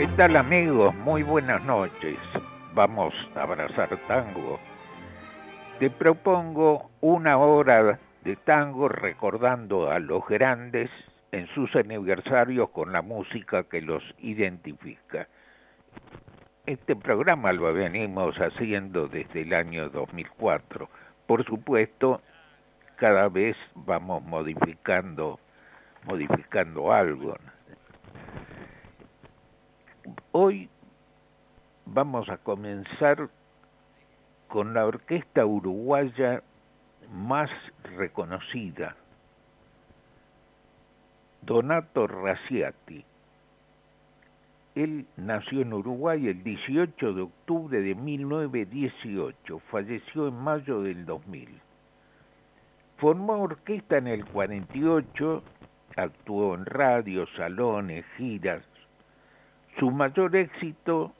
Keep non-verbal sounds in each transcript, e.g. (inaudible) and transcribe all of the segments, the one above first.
¿Qué tal amigos? Muy buenas noches. Vamos a abrazar tango. Te propongo una hora de tango recordando a los grandes en sus aniversarios con la música que los identifica. Este programa lo venimos haciendo desde el año 2004. Por supuesto, cada vez vamos modificando modificando algo. Hoy vamos a comenzar con la orquesta uruguaya más reconocida, Donato Raciati. Él nació en Uruguay el 18 de octubre de 1918, falleció en mayo del 2000. Formó orquesta en el 48, actuó en radio, salones, giras, su mayor éxito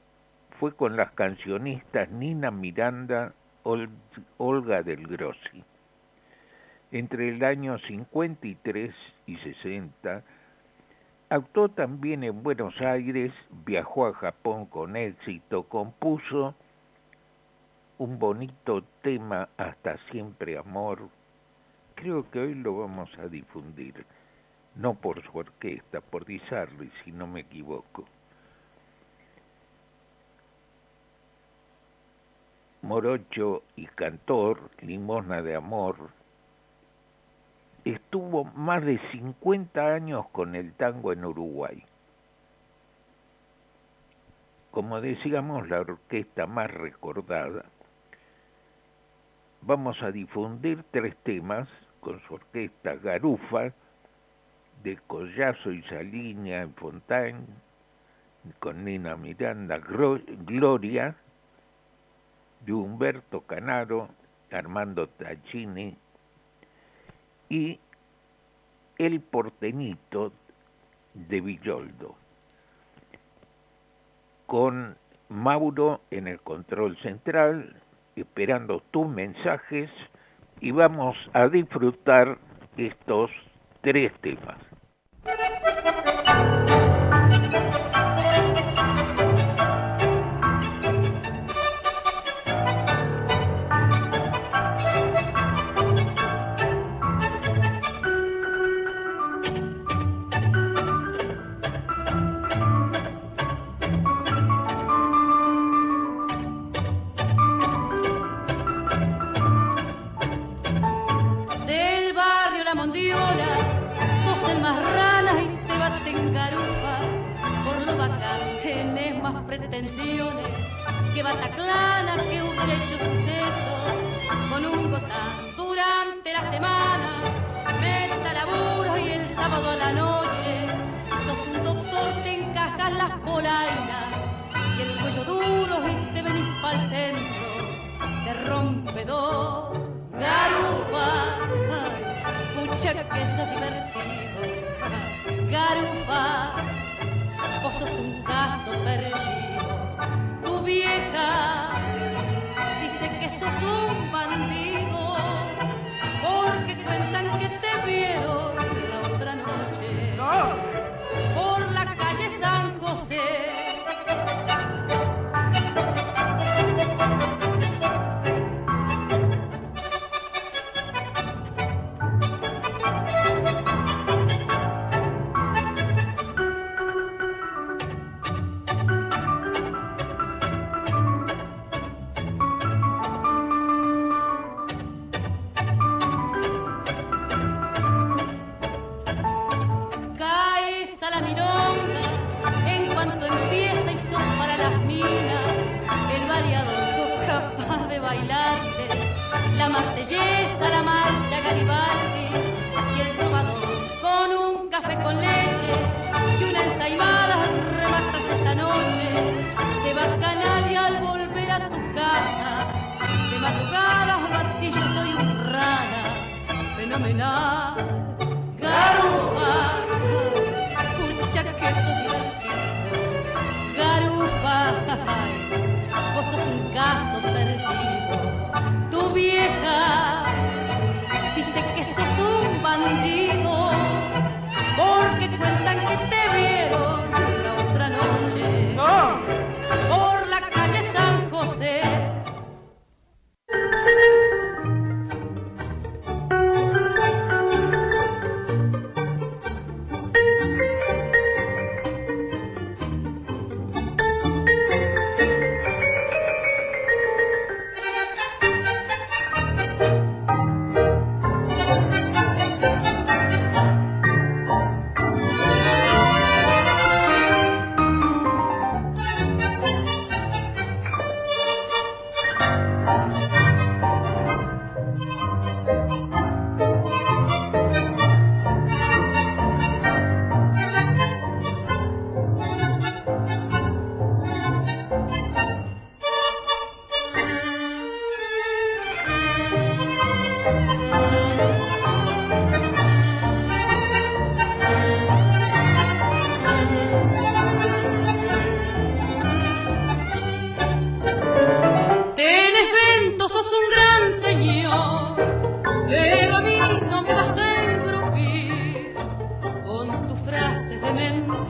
fue con las cancionistas Nina Miranda, Olga del Grossi. Entre el año 53 y 60, actuó también en Buenos Aires, viajó a Japón con éxito, compuso un bonito tema Hasta siempre amor. Creo que hoy lo vamos a difundir, no por su orquesta, por Di si no me equivoco. Morocho y cantor, Limosna de Amor, estuvo más de 50 años con el tango en Uruguay. Como decíamos, la orquesta más recordada. Vamos a difundir tres temas con su orquesta Garufa, de Collazo y Saliña en Fontaine, con Nina Miranda, Gloria, de Humberto Canaro, Armando Taccini y El Portenito de Villoldo, con Mauro en el control central, esperando tus mensajes y vamos a disfrutar estos tres temas. caminar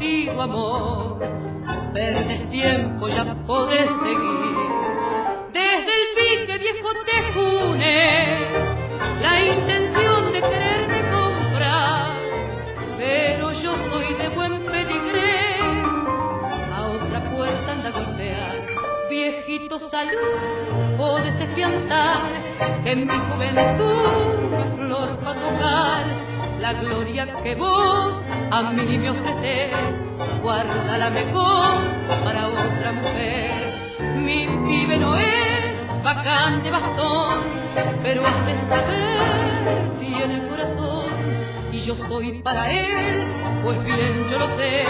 mentido amor. Perdes tiempo, ya podés seguir. Desde el pique viejo te june la intención de quererme comprar, pero yo soy de buen pedigré a otra puerta anda a golpear. Viejito salud, podés espiantar que en mi juventud no es flor para tocar. La gloria que vos a mí me ofreces, guárdala mejor para otra mujer. Mi pibe no es bacán de bastón, pero has de saber, tiene corazón y yo soy para él, pues bien yo lo sé,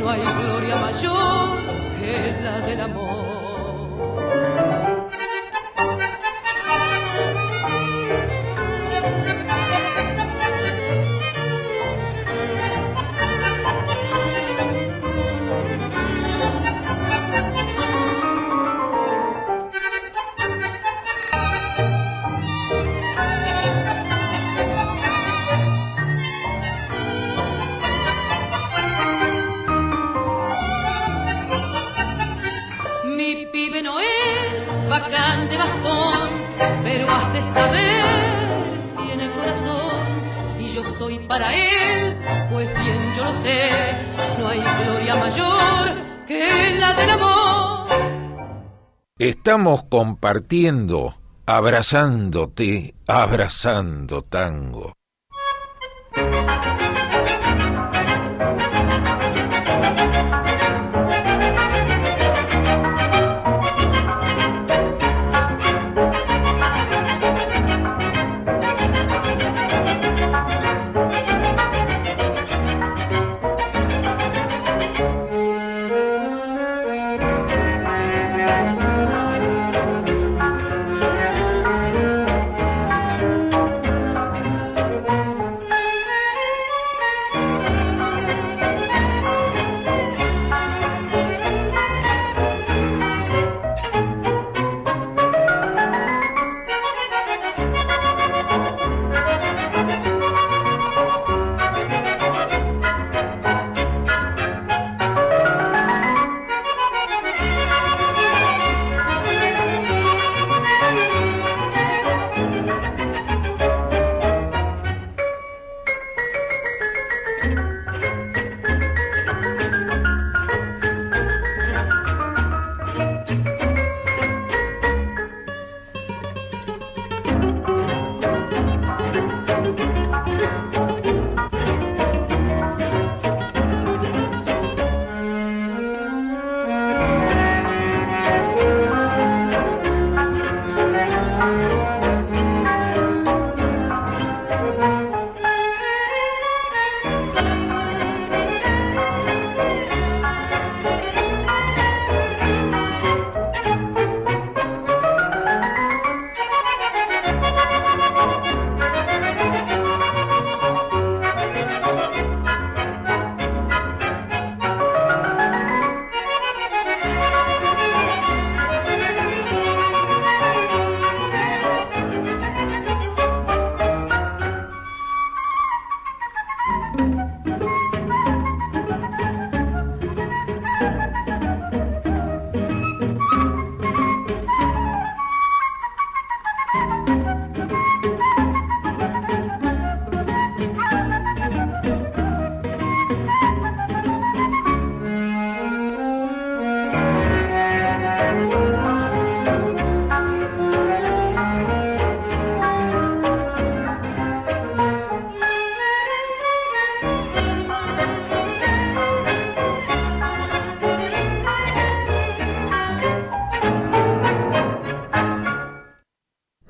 no hay gloria mayor que la del amor. De saber, tiene corazón y yo soy para él, pues bien yo lo sé, no hay gloria mayor que la del amor. Estamos compartiendo, abrazándote, abrazando tango.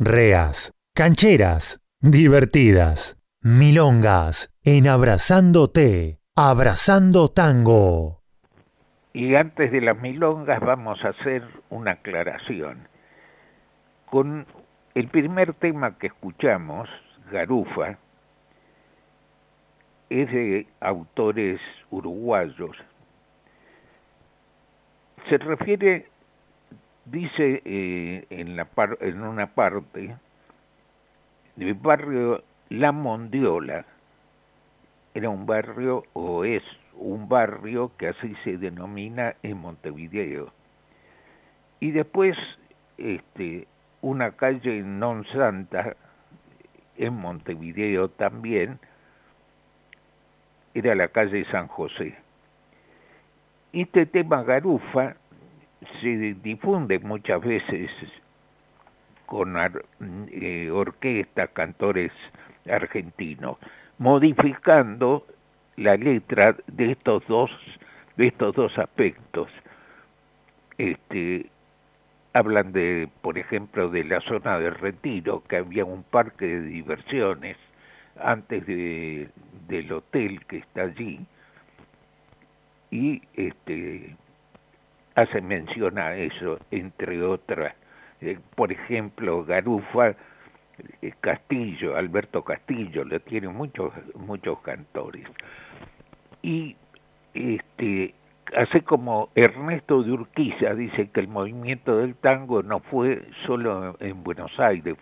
Reas, cancheras, divertidas, milongas, en Abrazándote, Abrazando Tango. Y antes de las milongas vamos a hacer una aclaración. Con el primer tema que escuchamos, Garufa, es de autores uruguayos. Se refiere, dice eh, en, una parte, del barrio La Mondiola. Era un barrio o es un barrio que así se denomina en Montevideo. Y después este, una calle non santa en Montevideo también, era la calle San José. Este tema garufa se difunde muchas veces con eh, orquestas, cantores argentinos, modificando la letra de estos dos de estos dos aspectos. Este, hablan de, por ejemplo, de la zona de retiro, que había un parque de diversiones antes de, del hotel que está allí, y este, hace mención a eso, entre otras. Eh, por ejemplo, Garufa, eh, Castillo, Alberto Castillo, le tiene muchos, muchos cantores. Y este, así como Ernesto de Urquiza dice que el movimiento del tango no fue solo en Buenos Aires,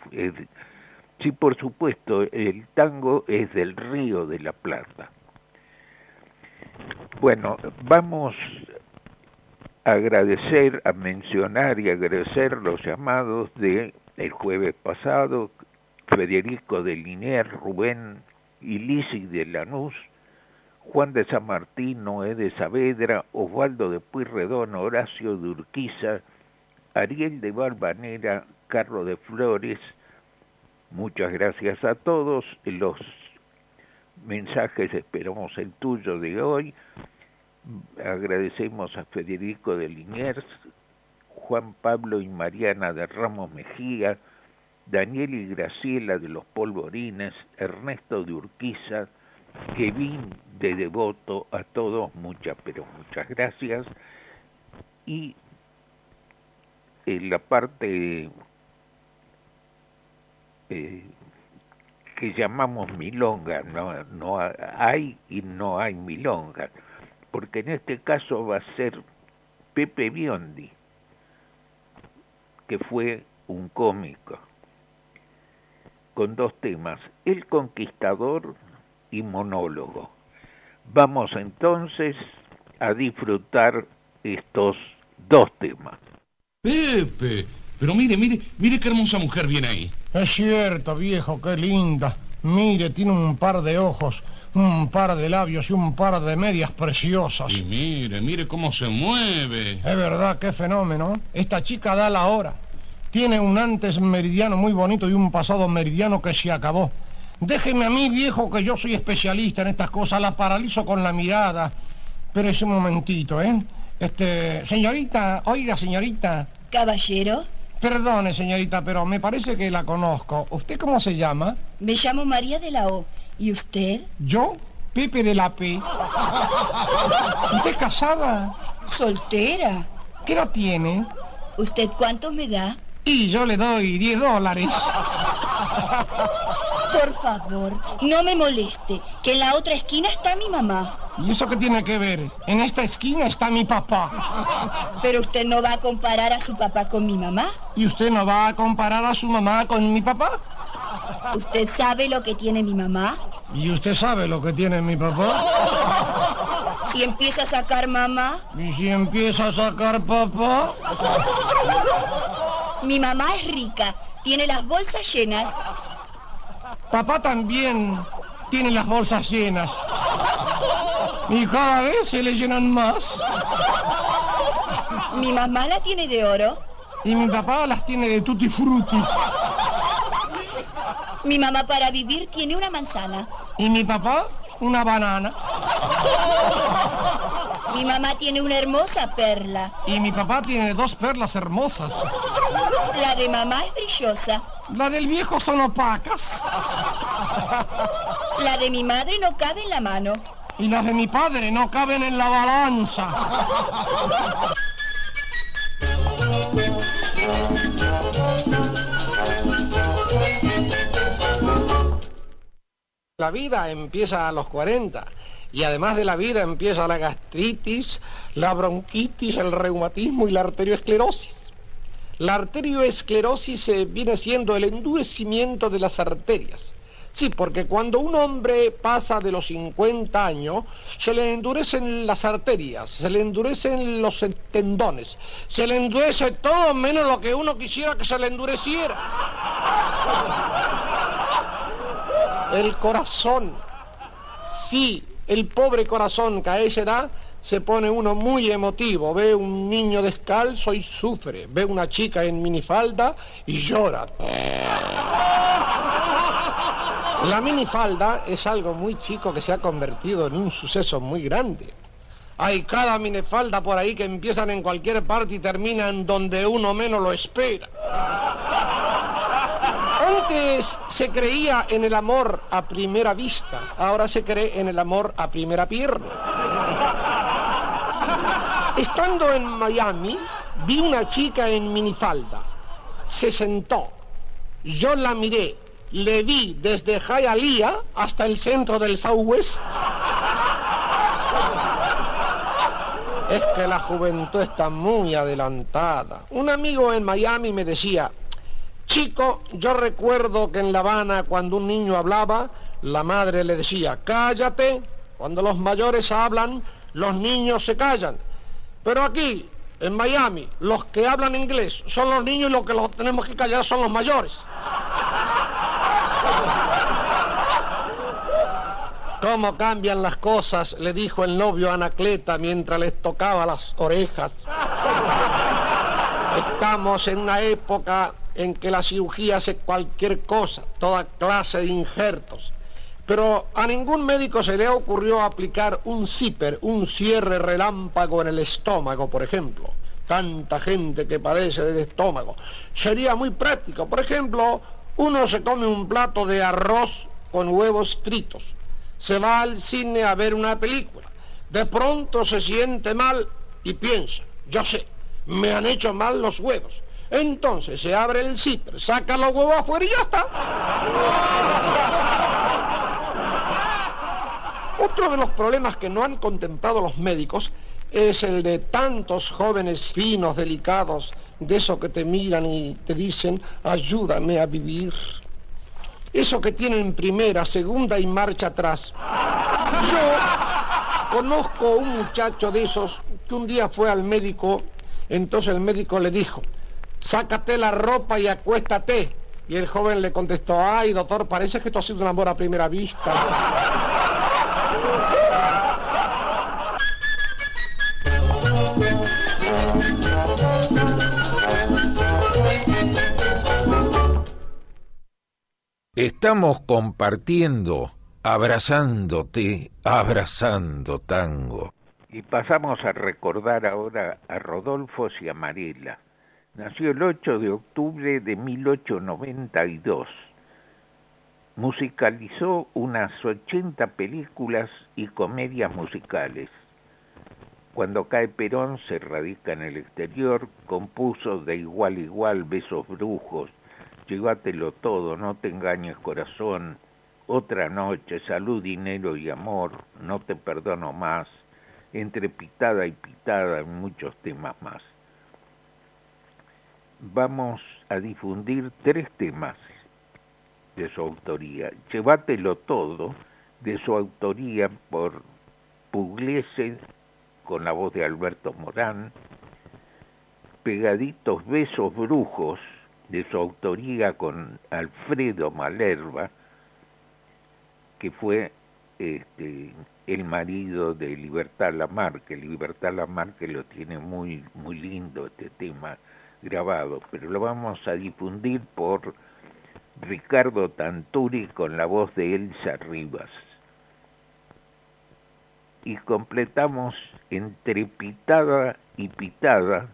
sí por supuesto el tango es del río de la Plata. Bueno, vamos agradecer, a mencionar y agradecer los llamados de el jueves pasado, Federico de Linier, Rubén y Lisi de Lanús, Juan de San Martín, Noé de Saavedra, Osvaldo de Puyredón, Horacio de Urquiza, Ariel de Barbanera, Carlos de Flores. Muchas gracias a todos. Los mensajes esperamos el tuyo de hoy. Agradecemos a Federico de Liniers, Juan Pablo y Mariana de Ramos Mejía, Daniel y Graciela de los Polvorines, Ernesto de Urquiza, Kevin de Devoto, a todos muchas, pero muchas gracias. Y en la parte eh, que llamamos milonga, no, no hay y no hay milonga, porque en este caso va a ser Pepe Biondi, que fue un cómico, con dos temas, El Conquistador y monólogo. Vamos entonces a disfrutar estos dos temas. Pepe, pero mire, mire, mire qué hermosa mujer viene ahí. Es cierto, viejo, qué linda. Mire, tiene un par de ojos, un par de labios y un par de medias preciosas. Y mire, mire cómo se mueve. Es verdad, qué fenómeno. Esta chica da la hora. Tiene un antes meridiano muy bonito y un pasado meridiano que se acabó. Déjeme a mí, viejo, que yo soy especialista en estas cosas, la paralizo con la mirada. Pero es un momentito, ¿eh? Este, señorita, oiga, señorita. Caballero. Perdone, señorita, pero me parece que la conozco. ¿Usted cómo se llama? Me llamo María de la O. ¿Y usted? Yo, Pepe de la P. ¿Usted es casada? Soltera. ¿Qué la tiene? ¿Usted cuánto me da? Y yo le doy 10 dólares. Por favor, no me moleste, que en la otra esquina está mi mamá. ¿Y eso qué tiene que ver? En esta esquina está mi papá. Pero usted no va a comparar a su papá con mi mamá. ¿Y usted no va a comparar a su mamá con mi papá? ¿Usted sabe lo que tiene mi mamá? ¿Y usted sabe lo que tiene mi papá? Si empieza a sacar mamá. ¿Y si empieza a sacar papá? Mi mamá es rica, tiene las bolsas llenas. Papá también tiene las bolsas llenas. Y cada vez se le llenan más. Mi mamá la tiene de oro. Y mi papá las tiene de tutti frutti. Mi mamá para vivir tiene una manzana. Y mi papá una banana. Mi mamá tiene una hermosa perla. Y mi papá tiene dos perlas hermosas. La de mamá es brillosa. La del viejo son opacas. La de mi madre no cabe en la mano. Y las de mi padre no caben en la balanza. La vida empieza a los 40 y además de la vida empieza la gastritis, la bronquitis, el reumatismo y la arterioesclerosis. La arterioesclerosis eh, viene siendo el endurecimiento de las arterias. Sí, porque cuando un hombre pasa de los 50 años, se le endurecen las arterias, se le endurecen los tendones, se le endurece todo menos lo que uno quisiera que se le endureciera. El corazón. Sí, el pobre corazón que a esa edad se pone uno muy emotivo, ve un niño descalzo y sufre, ve una chica en minifalda y llora. La minifalda es algo muy chico que se ha convertido en un suceso muy grande. Hay cada minifalda por ahí que empiezan en cualquier parte y terminan donde uno menos lo espera. Antes se creía en el amor a primera vista, ahora se cree en el amor a primera pierna. Estando en Miami, vi una chica en minifalda. Se sentó. Yo la miré le vi desde Hialeah hasta el centro del Southwest. Es que la juventud está muy adelantada. Un amigo en Miami me decía, chico, yo recuerdo que en La Habana cuando un niño hablaba, la madre le decía, cállate, cuando los mayores hablan, los niños se callan. Pero aquí, en Miami, los que hablan inglés son los niños y los que los tenemos que callar son los mayores. ¿Cómo cambian las cosas? le dijo el novio a Anacleta mientras les tocaba las orejas. Estamos en una época en que la cirugía hace cualquier cosa, toda clase de injertos. Pero a ningún médico se le ocurrió aplicar un zipper, un cierre relámpago en el estómago, por ejemplo. Tanta gente que padece del estómago. Sería muy práctico. Por ejemplo, uno se come un plato de arroz con huevos fritos se va al cine a ver una película. De pronto se siente mal y piensa, yo sé, me han hecho mal los huevos. Entonces se abre el cipre, saca los huevos afuera y ya está. Otro de los problemas que no han contemplado los médicos es el de tantos jóvenes finos, delicados, de esos que te miran y te dicen, ayúdame a vivir. Eso que tienen primera, segunda y marcha atrás. Yo conozco un muchacho de esos que un día fue al médico, entonces el médico le dijo, sácate la ropa y acuéstate. Y el joven le contestó, ay doctor, parece que esto ha sido un amor a primera vista. Estamos compartiendo, abrazándote, abrazando tango. Y pasamos a recordar ahora a Rodolfo Ciamarella. Nació el 8 de octubre de 1892. Musicalizó unas 80 películas y comedias musicales. Cuando cae Perón se radica en el exterior, compuso de igual a igual Besos Brujos, llévatelo todo, no te engañes corazón, otra noche, salud, dinero y amor, no te perdono más, entre pitada y pitada en muchos temas más. Vamos a difundir tres temas de su autoría. Llévatelo todo, de su autoría por Pugliese, con la voz de Alberto Morán, Pegaditos Besos Brujos, de su autoría con Alfredo Malerva, que fue este, el marido de Libertad Lamarque. Libertad Lamarque lo tiene muy, muy lindo este tema grabado, pero lo vamos a difundir por Ricardo Tanturi con la voz de Elsa Rivas. Y completamos entre pitada y pitada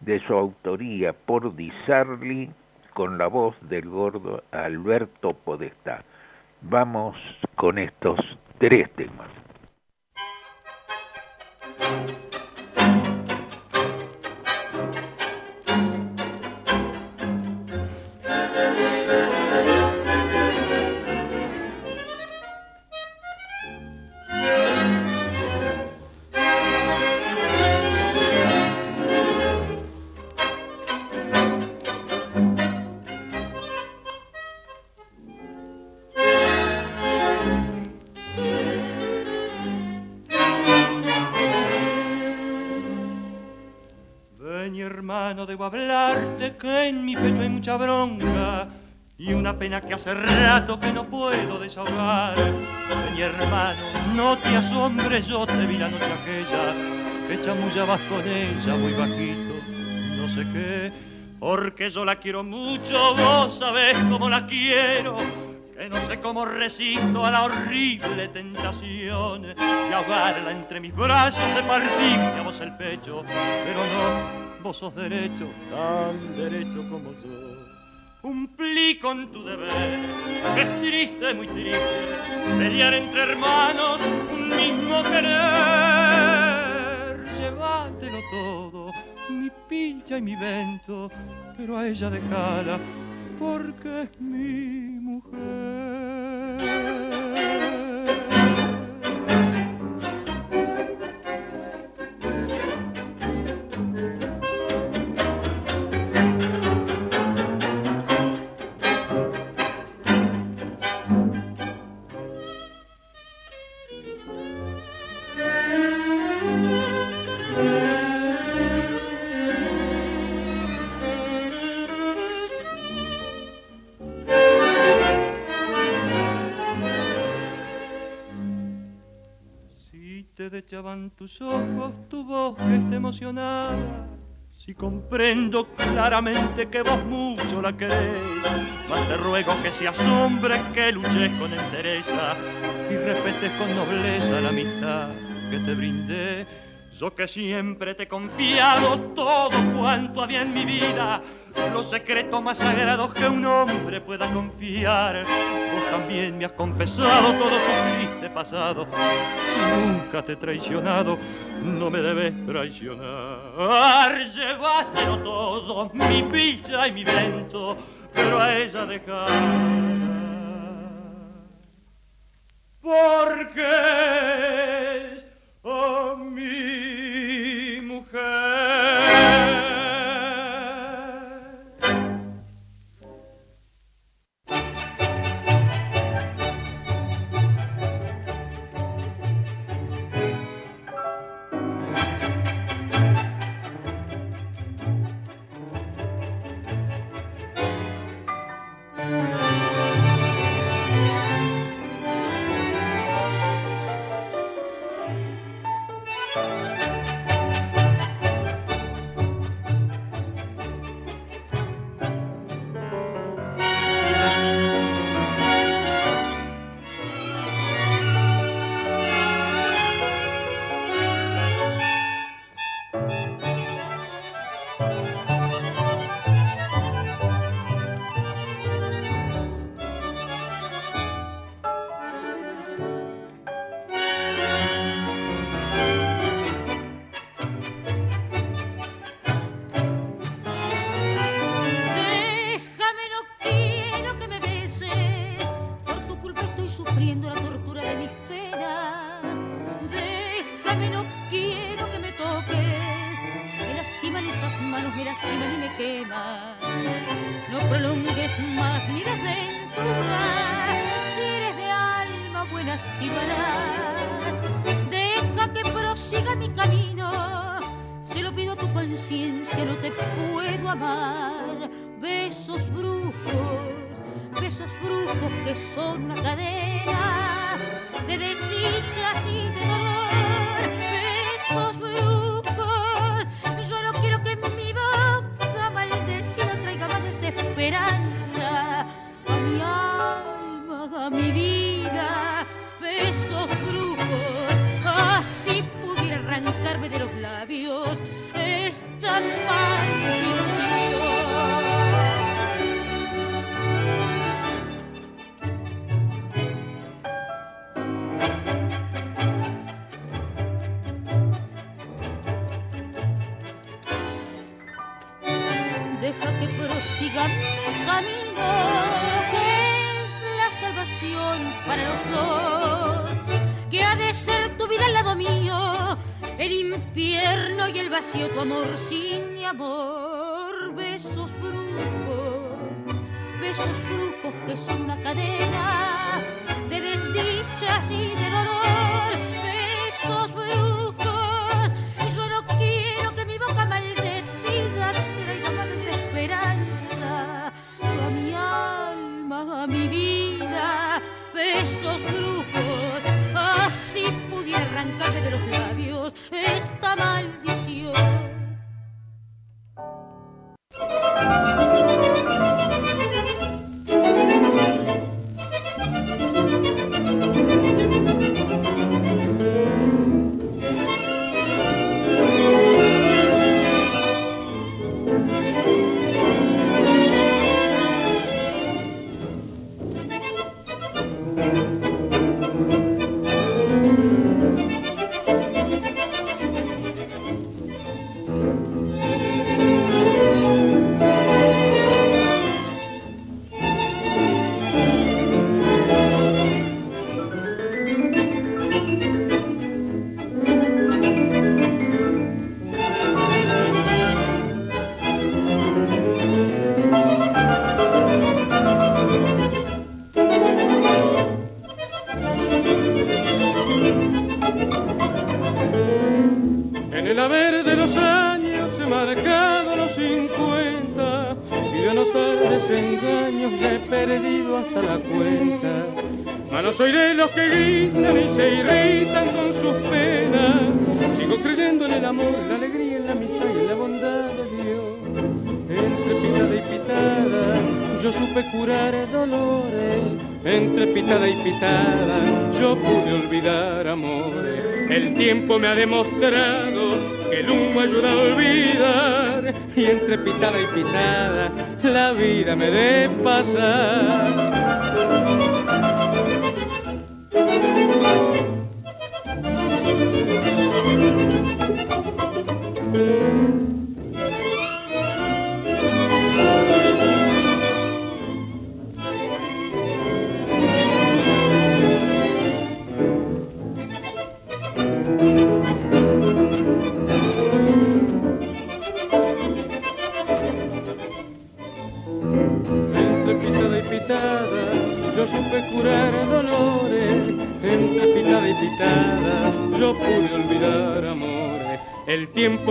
de su autoría por Di Sarli con la voz del gordo Alberto Podestá. Vamos con estos tres temas. Que hace rato que no puedo desahogar. Mi hermano, no te asombres, yo te vi la noche aquella, que chamullabas con ella muy bajito, no sé qué, porque yo la quiero mucho, vos sabés cómo la quiero, que no sé cómo resisto a la horrible tentación de ahogarla entre mis brazos, de partirte a vos el pecho, pero no, vos sos derecho, tan derecho como yo cumplí con tu deber. Es triste, muy triste, pelear entre hermanos un mismo querer. Llévatelo todo, mi pincha y mi vento, pero a ella dejala porque es mi mujer. Dechaban tus ojos, tu voz que está emocionada. Si comprendo claramente que vos mucho la querés, más te ruego que se asombre, que luches con entereza y respetes con nobleza la amistad que te brindé. Yo que siempre te he confiado todo cuanto había en mi vida, los secretos más sagrados que un hombre pueda confiar. Vos también me has confesado todo tu triste pasado. Si nunca te he traicionado, no me debes traicionar. Llévatelo todo, mi pilla y mi vento, pero a ella dejar. Porque es oh, mi Siga mi camino, que es la salvación para los dos, que ha de ser tu vida al lado mío, el infierno y el vacío, tu amor sin mi amor, besos brujos, besos brujos que es una cadena de desdichas y de dolor, arrancarme de los 50 y de notar desengaños he perdido hasta la cuenta. Mas no soy de los que gritan y se irritan con sus penas. Sigo creyendo en el amor, la alegría, en la amistad y en la bondad de Dios. Entre pitada y pitada yo supe curar dolores. Entre pitada y pitada yo pude olvidar amores. El tiempo me ha demostrado que el humo ayuda a olvidar. Y entre pitada y pitada la vida me de pasar.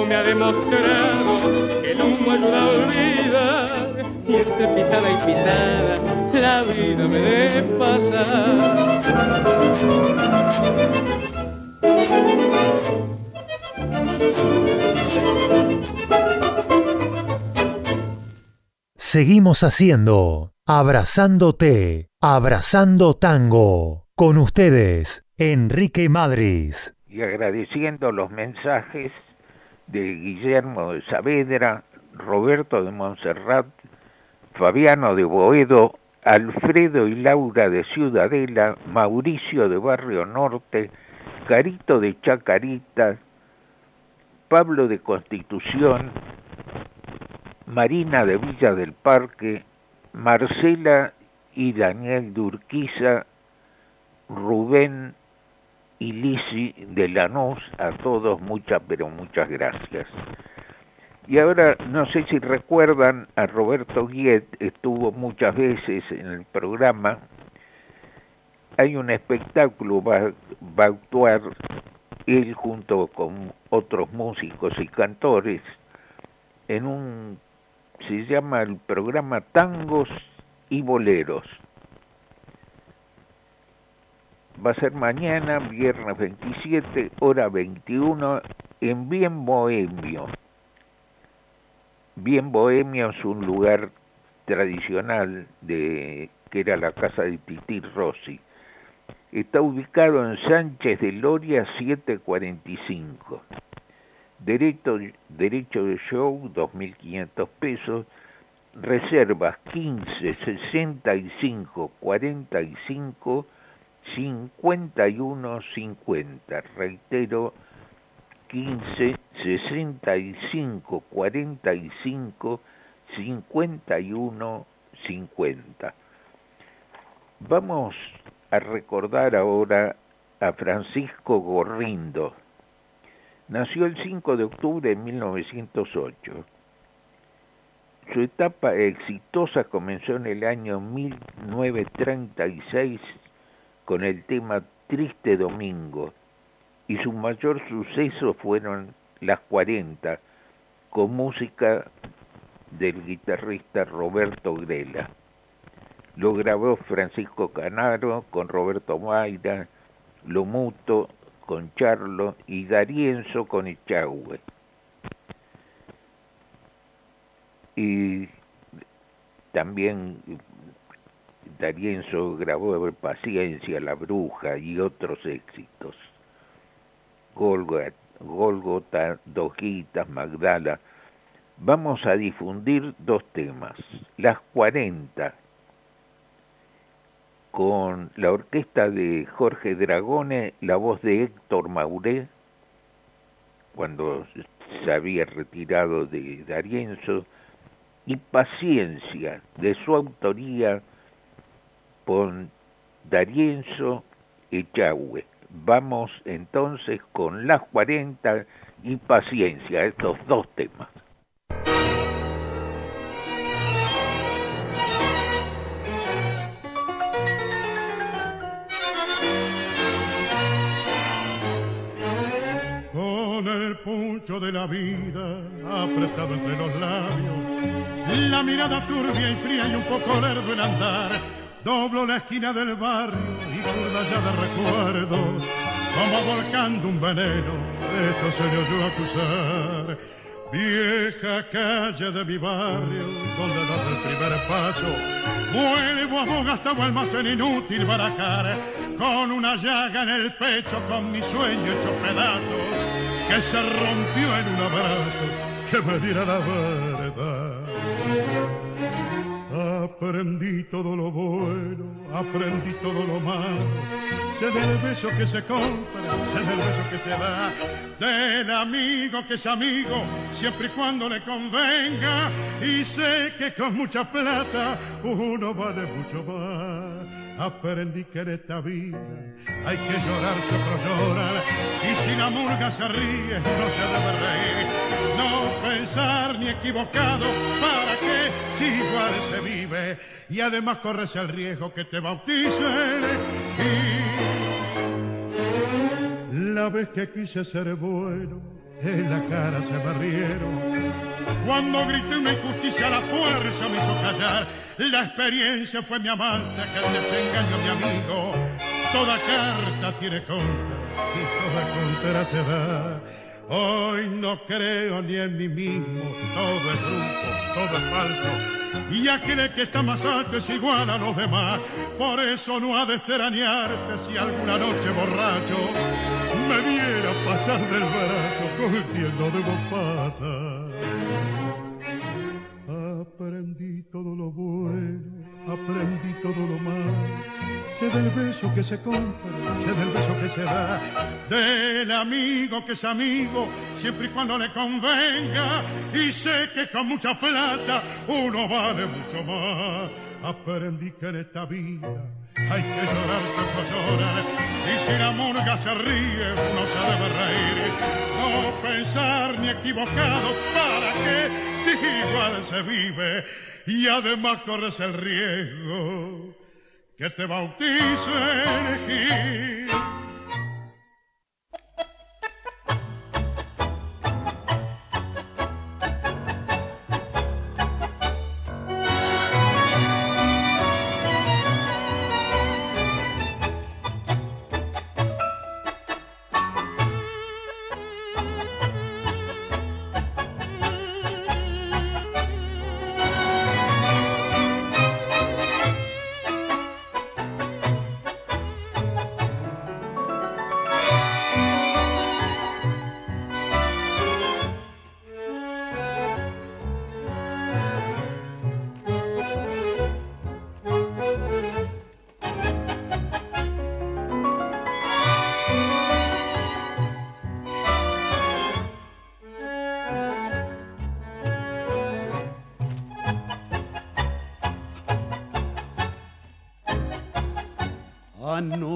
Me ha demostrado que el humo ayuda a olvidar. Y entre pitada y pitada la vida me de Seguimos haciendo Abrazándote, Abrazando Tango. Con ustedes, Enrique Madris. y agradeciendo los mensajes de Guillermo de Saavedra, Roberto de Montserrat, Fabiano de Boedo, Alfredo y Laura de Ciudadela, Mauricio de Barrio Norte, Carito de Chacarita, Pablo de Constitución, Marina de Villa del Parque, Marcela y Daniel de Urquiza, Rubén y Lisi de Lanús, a todos muchas, pero muchas gracias. Y ahora, no sé si recuerdan, a Roberto Guiet estuvo muchas veces en el programa. Hay un espectáculo, va, va a actuar él junto con otros músicos y cantores en un, se llama el programa Tangos y Boleros. Va a ser mañana, viernes 27, hora 21, en Bien Bohemio. Bien Bohemio es un lugar tradicional de que era la casa de Titi Rossi. Está ubicado en Sánchez de Loria 745. Derecho, derecho de show 2.500 pesos. Reservas 15 65 45 51 50. Reitero 15 65 45 5150. Vamos a recordar ahora a Francisco Gorrindo. Nació el 5 de octubre de 1908. Su etapa exitosa comenzó en el año 1936 con el tema Triste Domingo y su mayor suceso fueron Las 40 con música del guitarrista Roberto Grela. Lo grabó Francisco Canaro con Roberto Mayra, Lo Muto con Charlo y Darienzo con Echagüe. Y también Darienzo grabó Paciencia, La Bruja y otros éxitos. Golgota, Dojitas, Magdala. Vamos a difundir dos temas. Las 40 con la orquesta de Jorge Dragone, la voz de Héctor Mauré, cuando se había retirado de Darienzo, y Paciencia, de su autoría con Darienzo Echagüe. Vamos entonces con las 40 y Paciencia, estos dos temas. Con el puncho de la vida apretado entre los labios, la mirada turbia y fría y un poco lerdo el andar Doblo la esquina del barrio y burda ya de recuerdos, como volcando un veneno, esto se le oyó acusar. Vieja calle de mi barrio, donde das el primer paso, vuelvo a el más en inútil barajar, con una llaga en el pecho, con mi sueño hecho pedazos, que se rompió en un abrazo que me diera la verdad. Aprendí todo lo bueno, aprendí todo lo malo. Sé del beso que se compra, sé del beso que se da. Del amigo que es amigo, siempre y cuando le convenga. Y sé que con mucha plata uno vale mucho más aprendí que en esta vida hay que llorar si otro llora y si la murga se ríe no se debe reír. No pensar ni equivocado para que si igual se vive y además corres el riesgo que te bauticen. Y la vez que quise ser bueno en la cara se me rieron cuando grité una injusticia la fuerza me hizo callar la experiencia fue mi amante, que el desengaño mi amigo. Toda carta tiene contra y toda contra se da. Hoy no creo ni en mí mismo, todo es brujo, todo es falso. Y aquel que está más alto es igual a los demás. Por eso no ha de extrañarte si alguna noche borracho me viera pasar del brazo cogiendo de pasa. Aprendí todo lo bueno, aprendí todo lo malo. Sé del beso que se compra, sé del beso que se da. Del amigo que es amigo, siempre y cuando le convenga. Y sé que con mucha plata uno vale mucho más. Aprendí que en esta vida hay que llorar tanto llorar y si la murga se ríe uno se debe reír no pensar ni equivocado para que si igual se vive y además corres el riesgo que te bauticen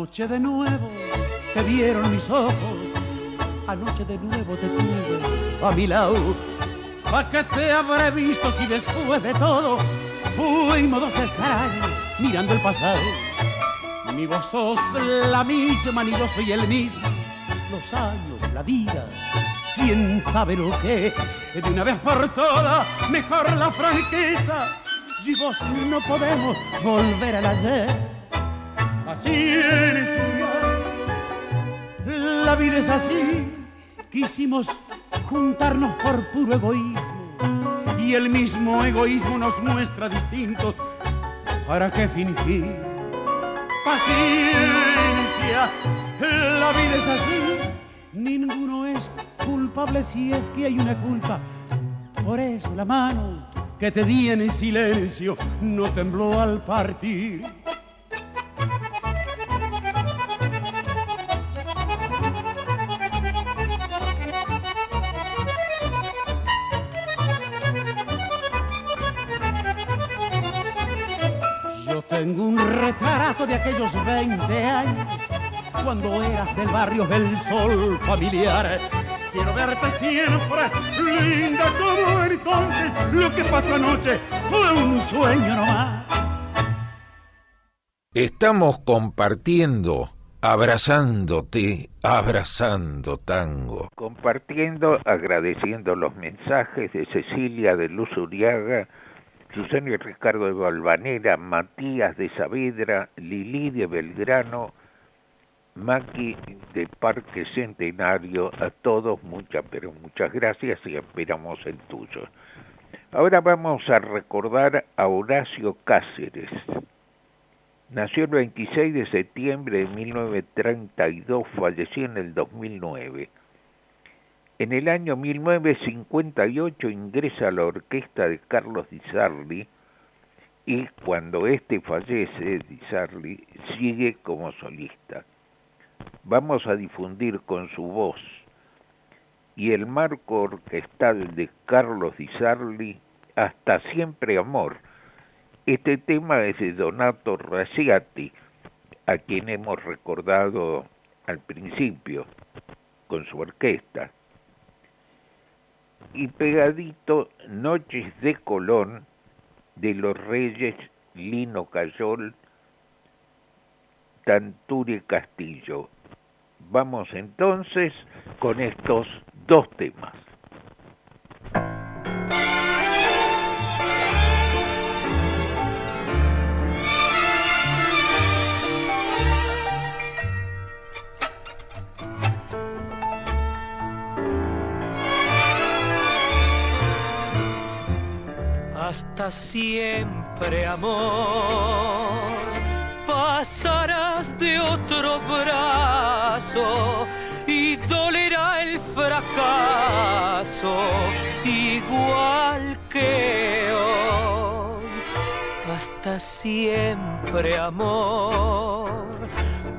Anoche de nuevo te vieron mis ojos, anoche de nuevo te tuve a mi lado. ¿Para qué te habré visto si después de todo fuimos dos extraños mirando el pasado? Ni vos sos la misma, ni yo soy el mismo. Los años, la vida, quién sabe lo que. De una vez por todas, mejor la franqueza. Y vos no podemos volver al ayer. Es, la vida es así. Quisimos juntarnos por puro egoísmo. Y el mismo egoísmo nos muestra distintos. ¿Para qué fingir? Paciencia, la vida es así. Ninguno es culpable si es que hay una culpa. Por eso la mano que te di en silencio no tembló al partir. Aquellos 20 años, cuando eras del barrio del sol familiar. Quiero verte siempre, linda como entonces. Lo que pasó anoche fue un sueño nomás. Estamos compartiendo, abrazándote, abrazando tango. Compartiendo, agradeciendo los mensajes de Cecilia de Luz Uriaga, Susana Ricardo de Balvanera, Matías de Saavedra, Lili de Belgrano, Maki de Parque Centenario, a todos muchas, pero muchas gracias y esperamos el tuyo. Ahora vamos a recordar a Horacio Cáceres. Nació el 26 de septiembre de 1932, falleció en el 2009. En el año 1958 ingresa a la orquesta de Carlos Di Sarli y cuando éste fallece, Di Sarli sigue como solista. Vamos a difundir con su voz y el marco orquestal de Carlos Di Sarli, Hasta siempre amor. Este tema es de Donato Raciati, a quien hemos recordado al principio con su orquesta y pegadito Noches de Colón de los Reyes Lino Cayol, Tanturi Castillo. Vamos entonces con estos dos temas. Hasta siempre, amor. Pasarás de otro brazo y dolerá el fracaso igual que hoy. Hasta siempre, amor.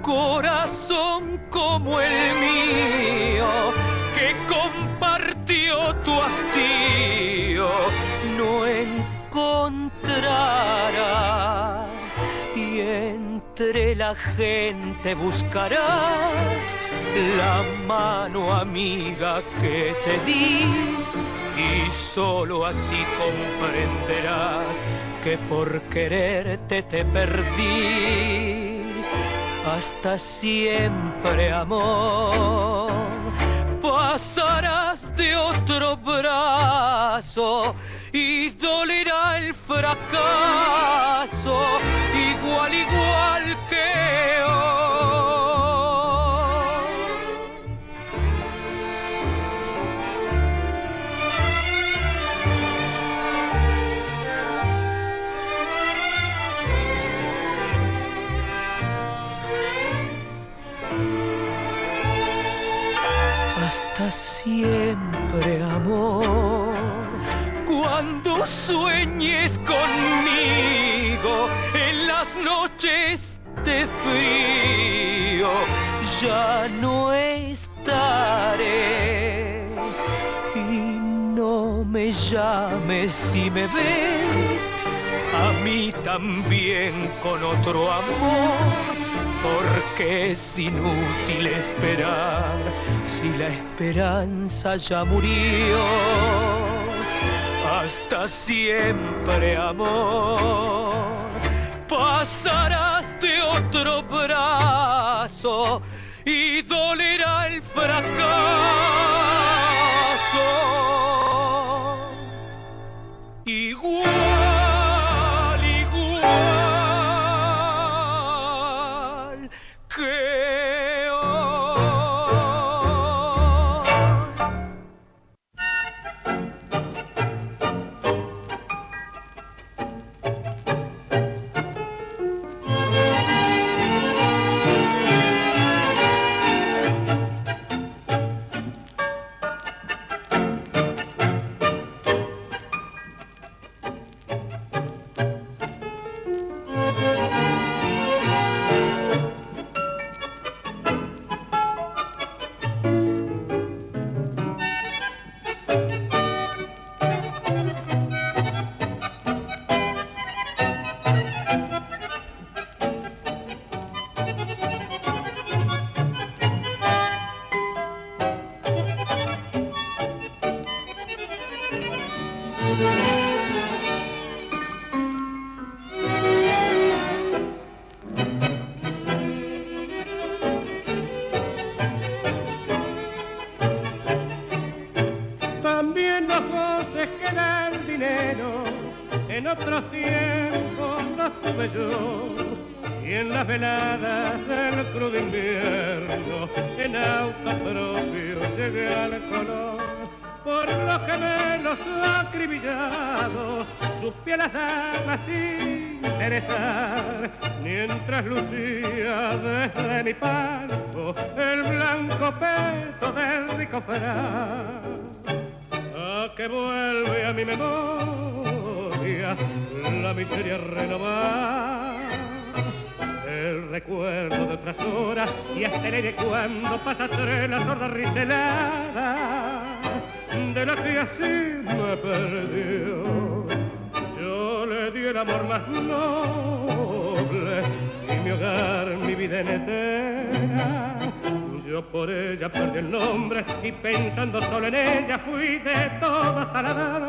Corazón como el mío que compartió tu hastío no y entre la gente buscarás la mano amiga que te di y solo así comprenderás que por quererte te perdí. Hasta siempre amor. Pasarás de otro brazo y dolerá el fracaso igual igual que hoy. Hasta siempre amor sueñes conmigo en las noches de frío, ya no estaré. Y no me llames si me ves, a mí también con otro amor, porque es inútil esperar si la esperanza ya murió. Hasta siempre, amor, pasarás de otro brazo y dolerá el fracaso. Pensando solo en ella fui de todo saladado.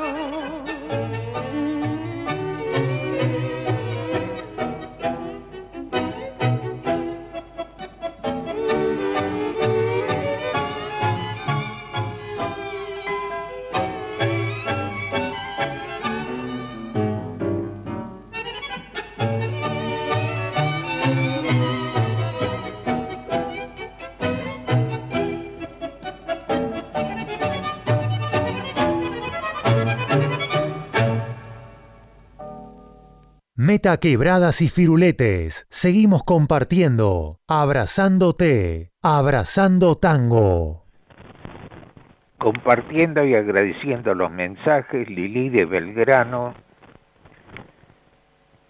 Meta quebradas y firuletes. Seguimos compartiendo. Abrazándote. Abrazando tango. Compartiendo y agradeciendo los mensajes, Lili de Belgrano,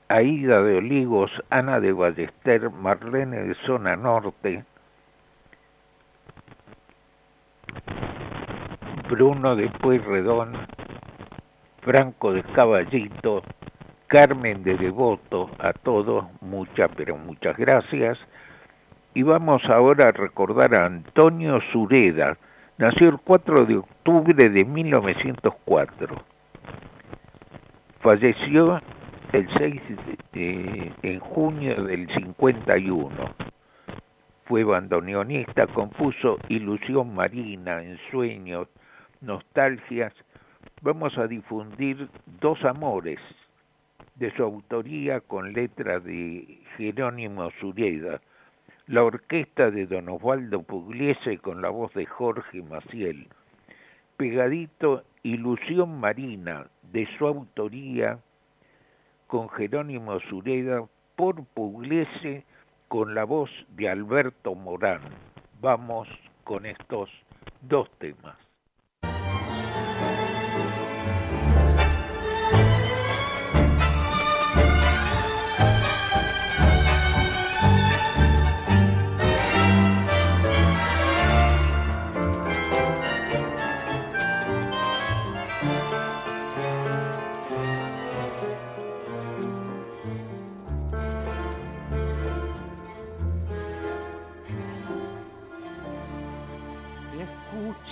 Aida de Olivos, Ana de Ballester, Marlene de Zona Norte, Bruno de Pueyrredón, Franco de Caballito, Carmen de Devoto, a todos muchas, pero muchas gracias. Y vamos ahora a recordar a Antonio Sureda, nació el 4 de octubre de 1904. Falleció el 6 de, en junio del 51. Fue bandoneonista, compuso Ilusión Marina, Ensueños, Nostalgias. Vamos a difundir Dos Amores, de su autoría con letra de Jerónimo Sureda, la orquesta de Don Osvaldo Pugliese con la voz de Jorge Maciel, pegadito Ilusión Marina de su autoría con Jerónimo Sureda por Pugliese con la voz de Alberto Morán. Vamos con estos dos temas.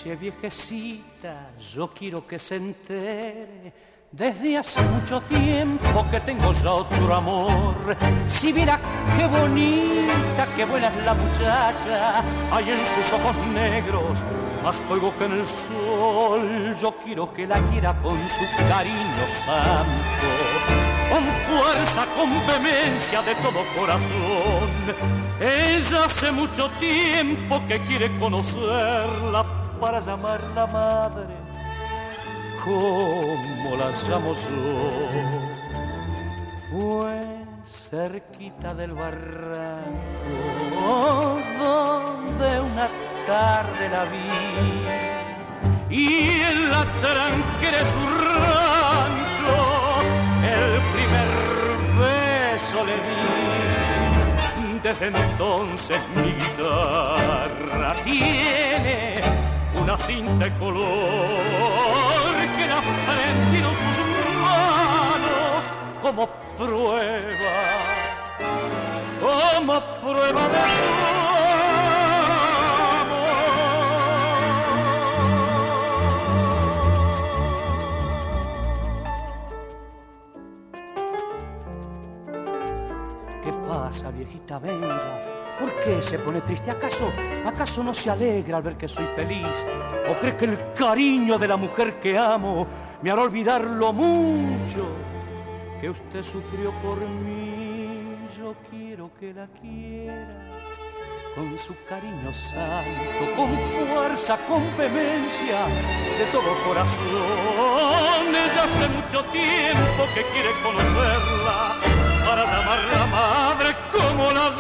Che viejecita, yo quiero que se entere desde hace mucho tiempo que tengo ya otro amor. Si viera qué bonita, qué buena es la muchacha, hay en sus ojos negros más fuego que en el sol. Yo quiero que la quiera con su cariño santo, con fuerza, con vehemencia de todo corazón. Ella hace mucho tiempo que quiere conocerla para llamarla madre como la llamo yo. Fue cerquita del barranco donde una tarde la vi y en la tranquera su rancho el primer beso le di. Desde entonces mi guitarra tiene una cinta de color que le ha prendido sus manos como prueba, como prueba de su ¿Qué pasa, viejita? Venga ¿Por qué se pone triste? ¿Acaso, acaso no se alegra al ver que soy feliz? ¿O cree que el cariño de la mujer que amo me hará olvidar lo mucho que usted sufrió por mí? Yo quiero que la quiera con su cariño santo, con fuerza, con vehemencia de todo corazón. Desde hace mucho tiempo que quiere conocerla para llamarla madre como la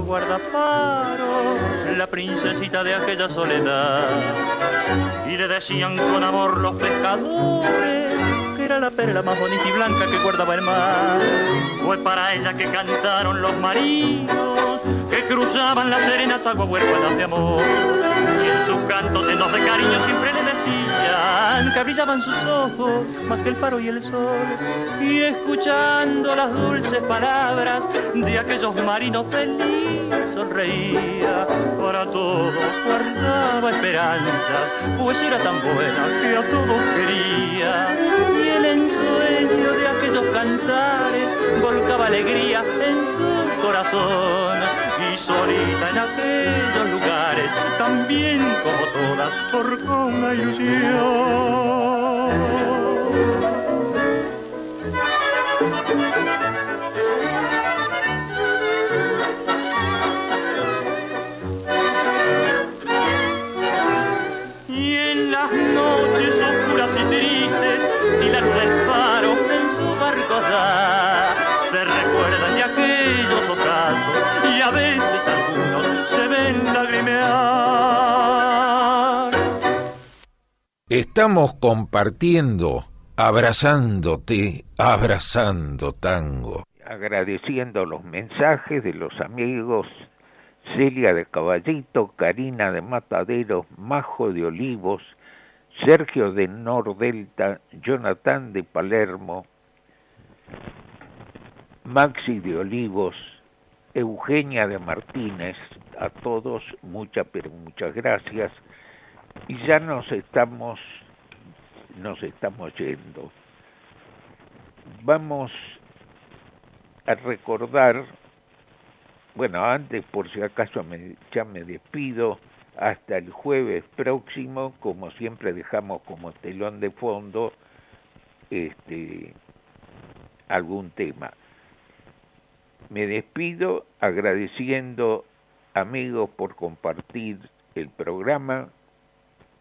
guardaparo, la princesita de aquella soledad. Y le decían con amor los pescadores que era la perla más bonita y blanca que guardaba el mar. Fue para ella que cantaron los marinos que cruzaban las serenas aguas huérfanas de amor. Y en sus cantos llenos de cariño siempre le decían que brillaban sus ojos más que el faro y el sol. Y escuchando las dulces palabras de aquellos marinos felices sonreía. Para todos guardaba esperanzas, pues era tan buena que a todos quería. Y el ensueño de aquellos cantares volcaba alegría en su corazón solita en aquellos lugares, también como todas, forjó una ilusión. Y en las noches oscuras y tristes, si la luz del faro en su barco da, se recuerdan de aquellos ocasos y a veces Estamos compartiendo, abrazándote, abrazando tango. Agradeciendo los mensajes de los amigos Celia de Caballito, Karina de Mataderos, Majo de Olivos, Sergio de Nordelta, Jonathan de Palermo, Maxi de Olivos, Eugenia de Martínez, a todos muchas pero muchas gracias y ya nos estamos nos estamos yendo. Vamos a recordar, bueno, antes por si acaso me, ya me despido, hasta el jueves próximo, como siempre dejamos como telón de fondo este algún tema. Me despido agradeciendo amigos por compartir el programa,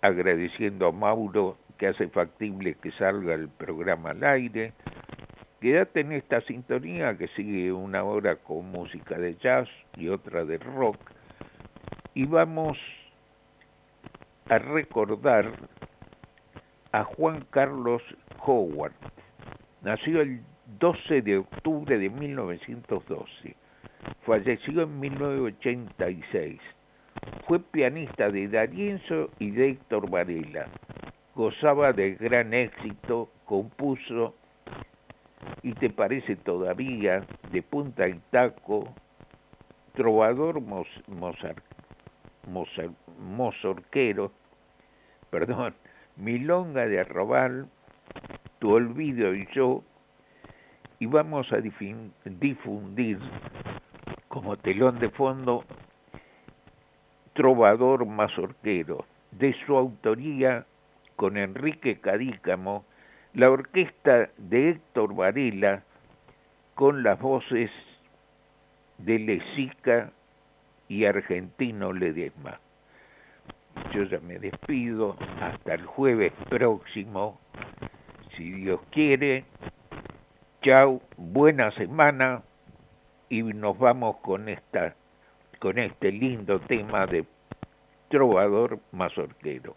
agradeciendo a Mauro que hace factible que salga el programa al aire. Quédate en esta sintonía que sigue una hora con música de jazz y otra de rock. Y vamos a recordar a Juan Carlos Howard. Nació el 12 de octubre de 1912. Falleció en 1986. Fue pianista de Darienzo y de Héctor Varela. Gozaba de gran éxito, compuso y te parece todavía de punta y taco, trovador mozorquero, (laughs) perdón, milonga de arrobal, tu olvido y yo, y vamos a difundir como telón de fondo Trovador Mazorquero, de su autoría con Enrique Cadícamo, la orquesta de Héctor Varela con las voces de Lesica y Argentino Ledesma. Yo ya me despido hasta el jueves próximo, si Dios quiere. Chao, buena semana y nos vamos con esta con este lindo tema de trovador mazorquero.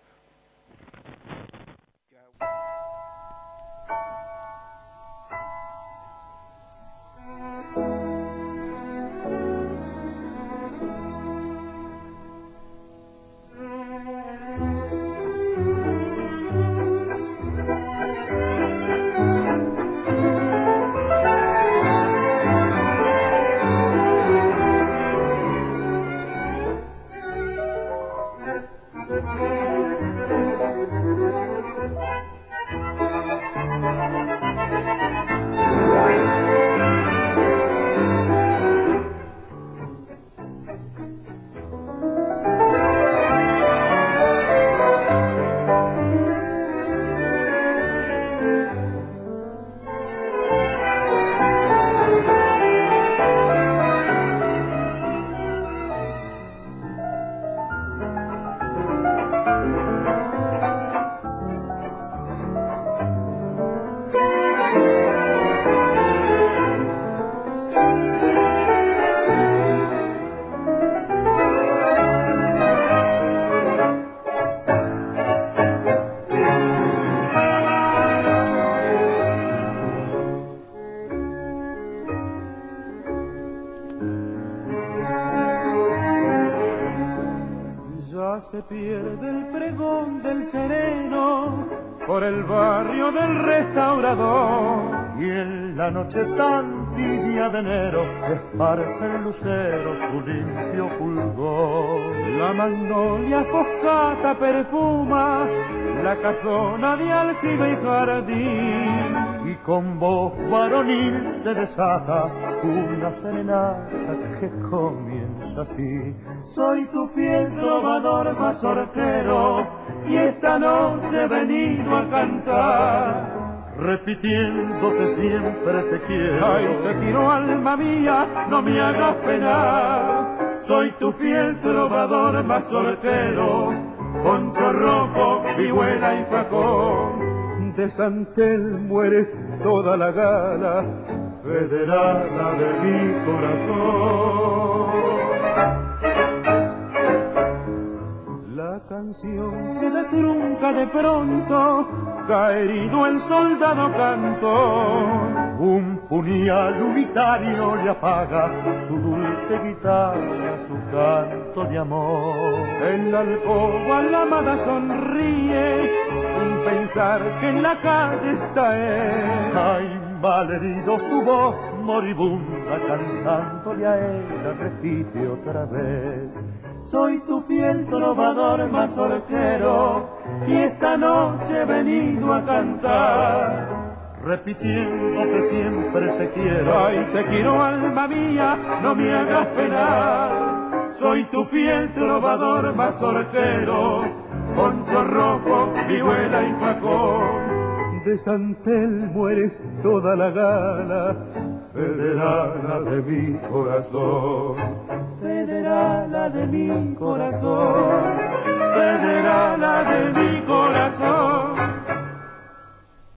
Tan tibia de enero esparce el lucero su limpio fulgor. La magnolia foscata perfuma la casona de aljibe y jardín y con voz varonil se desata una serenata que comienza así. Soy tu fiel trovador mazorquero y esta noche he venido a cantar repitiéndote siempre te quiero. Ay, te quiero alma mía, no me hagas penar. Soy tu fiel trovador mazorquero, poncho rojo, vihuela y facón. De Santel mueres toda la gala, federada de mi corazón. La canción que de trunca de pronto herido el soldado cantó. Un puñal unitario le apaga su dulce guitarra, su canto de amor. En la alcoba la amada sonríe, sin pensar que en la calle está él. Ay, malherido su voz moribunda, cantándole a ella, repite otra vez. Soy tu fiel trovador mazorquero y esta noche he venido a cantar. Repitiendo que siempre te quiero. Ay, te quiero alma mía, no me hagas penar. Soy tu fiel trovador mazorquero, poncho rojo, vihuela y facón. De Santel mueres toda la gala, federala de mi corazón federala de mi corazón. federala de mi corazón.